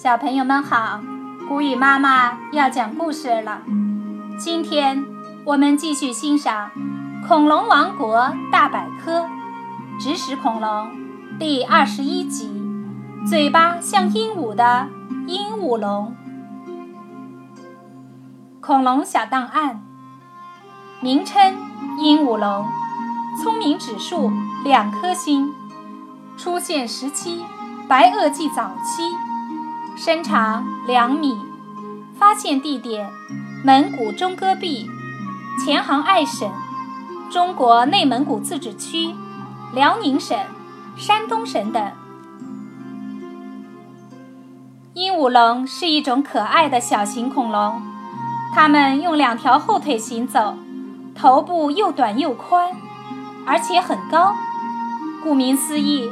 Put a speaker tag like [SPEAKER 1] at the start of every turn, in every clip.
[SPEAKER 1] 小朋友们好，古雨妈妈要讲故事了。今天我们继续欣赏《恐龙王国大百科》植食恐龙第二十一集：嘴巴像鹦鹉的鹦鹉龙。恐龙小档案：名称鹦鹉龙，聪明指数两颗星，出现时期白垩纪早期。身长两米，发现地点蒙古中戈壁、前杭爱省、中国内蒙古自治区、辽宁省、山东省等。鹦鹉龙是一种可爱的小型恐龙，它们用两条后腿行走，头部又短又宽，而且很高。顾名思义，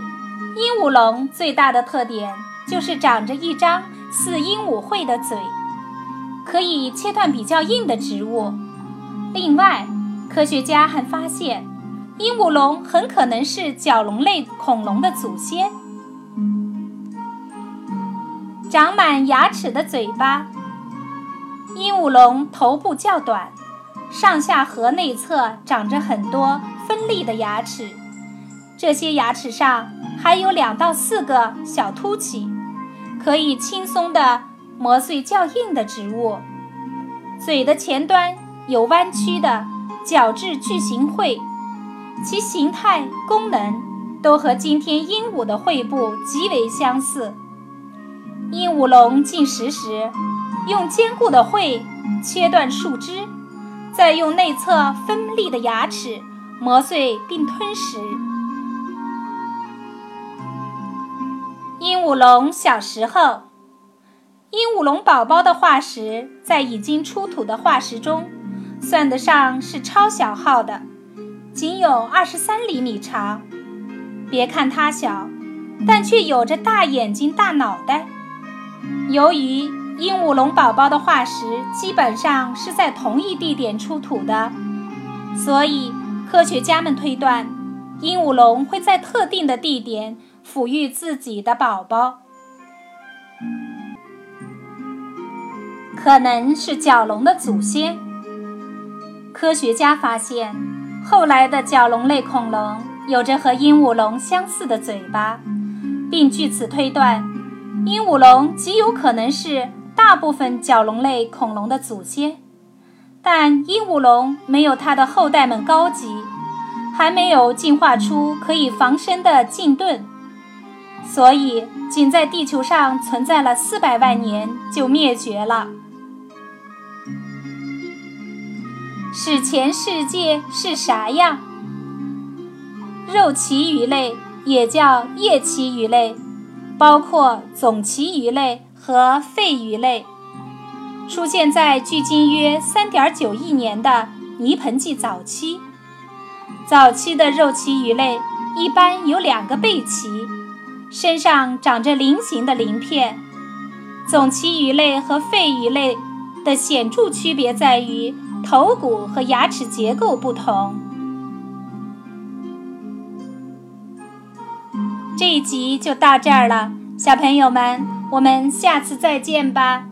[SPEAKER 1] 鹦鹉龙最大的特点。就是长着一张似鹦鹉喙的嘴，可以切断比较硬的植物。另外，科学家还发现，鹦鹉龙很可能是角龙类恐龙的祖先。长满牙齿的嘴巴，鹦鹉龙头部较短，上下颌内侧长着很多锋利的牙齿，这些牙齿上还有两到四个小凸起。可以轻松地磨碎较硬的植物。嘴的前端有弯曲的角质巨型喙，其形态、功能都和今天鹦鹉的喙部极为相似。鹦鹉龙进食时，用坚固的喙切断树枝，再用内侧锋利的牙齿磨碎并吞食。鹦鹉龙小时候，鹦鹉龙宝宝的化石在已经出土的化石中，算得上是超小号的，仅有二十三厘米长。别看它小，但却有着大眼睛、大脑袋。由于鹦鹉龙宝宝的化石基本上是在同一地点出土的，所以科学家们推断，鹦鹉龙会在特定的地点。抚育自己的宝宝，可能是角龙的祖先。科学家发现，后来的角龙类恐龙有着和鹦鹉龙相似的嘴巴，并据此推断，鹦鹉龙极有可能是大部分角龙类恐龙的祖先。但鹦鹉龙没有它的后代们高级，还没有进化出可以防身的颈盾。所以，仅在地球上存在了四百万年就灭绝了。史前世界是啥样？肉鳍鱼类也叫叶鳍鱼类，包括总鳍鱼类和肺鱼类，出现在距今约三点九亿年的泥盆纪早期。早期的肉鳍鱼类一般有两个背鳍。身上长着菱形的鳞片，总鳍鱼类和肺鱼类的显著区别在于头骨和牙齿结构不同。这一集就到这儿了，小朋友们，我们下次再见吧。